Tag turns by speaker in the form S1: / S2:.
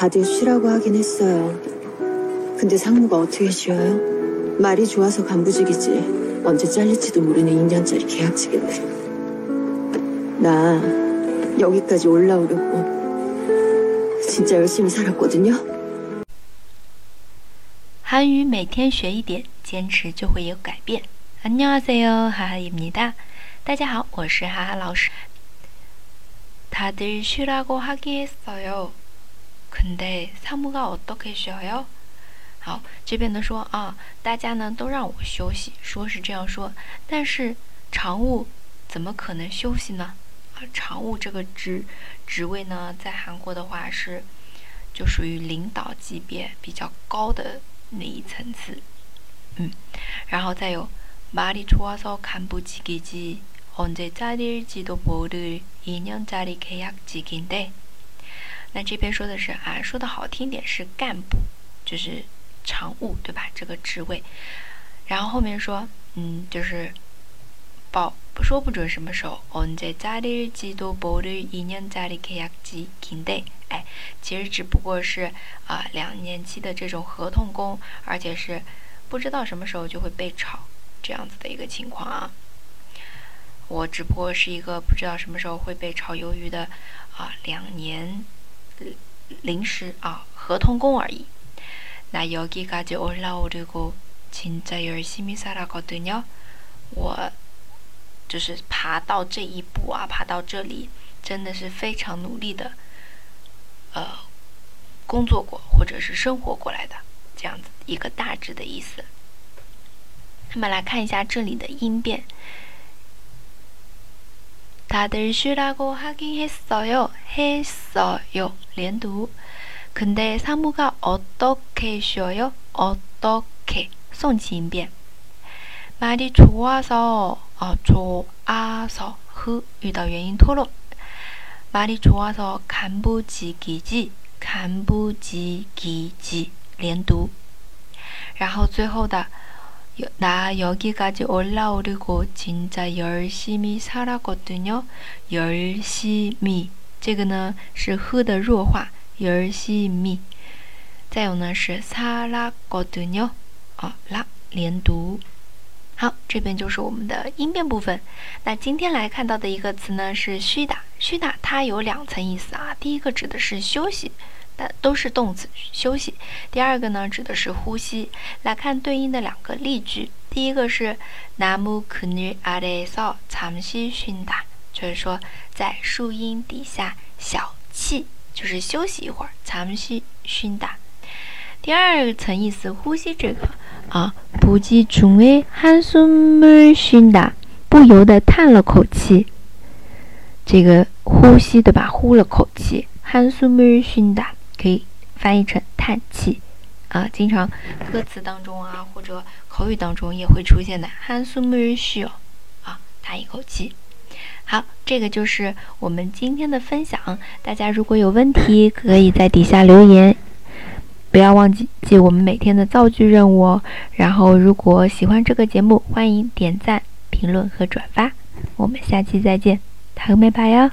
S1: 다들 쉬라고 하긴 했어요. 근데 상무가 어떻게 쉬어요? 말이 좋아서 간부직이지. 언제 잘릴지도 모르는 2년짜리 계약직인데. 나 여기까지 올라오려고 진짜 열심히 살았거든요.
S2: 韩语每天学一点，坚持就会有改变。안녕하세요，哈哈입니다。 大家好，我是哈哈老师。 다들 쉬라고 하기했어요. 근데 사무가 어떻게 쉬어요? 好，这边呢说啊，大家呢都让我休息，说是这样说，但是常务怎么可能休息呢？啊，常务这个职职位呢，在韩国的话是就属于领导级别比较高的那一层次，嗯，然后再有마리좋아서간부직이지언제잘릴지도모를一年짜리계약직인 데， 那这边说的是啊，说的好听点是干部，就是常务，对吧？这个职位，然后后面说，嗯，就是报说不准什么时候，언제짜리지도모를一年짜리계약직인 데， 哎，其实只不过是啊两年期的这种合同工，而且是不知道什么时候就会被炒这样子的一个情况啊。我只不过是一个不知道什么时候会被炒鱿鱼的啊两年 临时啊合同工而已。那여기까지올라오려고진짜열심히살았거든 요。 我就是爬到这一步啊，爬到这里真的是非常努力的，呃，工作过或者是生活过来的这样子一个大致的意思。那么来看一下这里的音变。 다들 쉬라고 하긴 했어요. 했어요. 连读. 근데 사무가 어떻게 쉬어요? 어떻게. 送起音变. 말이 좋아서, 어, 좋아서, 흐, 遇到原因脱落. 말이 좋아서 간부직이지, 간부직이지, 连读.然后最后的 나 여기까지 올라오려고 진짜 열심히 살았거든요. 열심히 这个呢是呵的弱化 열심히 再有呢是 살았거든요. 啊，拉连读。好，这边就是我们的音变部分。那今天来看到的一个词呢是虚打，虚打它有两层意思啊。第一个指的是休息。 都是动词休息。第二个呢，指的是呼吸。来看对应的两个例句。第一个是나무그늘아래서잠시쉰 다， 就是说在树荫底下小憩，就是休息一会儿。잠시쉰 다。 第二层意思，呼吸这个啊，不지중에한숨을쉰 다， 不由得叹了口气。这个呼吸对吧？呼了口气，한숨을쉰 다。 可以翻译成叹气，啊，经常歌词当中啊，或者口语当中也会出现的。한숨을쉬 어， 啊，叹一口气。好，这个就是我们今天的分享。大家如果有问题，可以在底下留言。不要忘记记我们每天的造句任务哦。然后，如果喜欢这个节目，欢迎点赞、评论和转发。我们下期再见，다음에봐 요。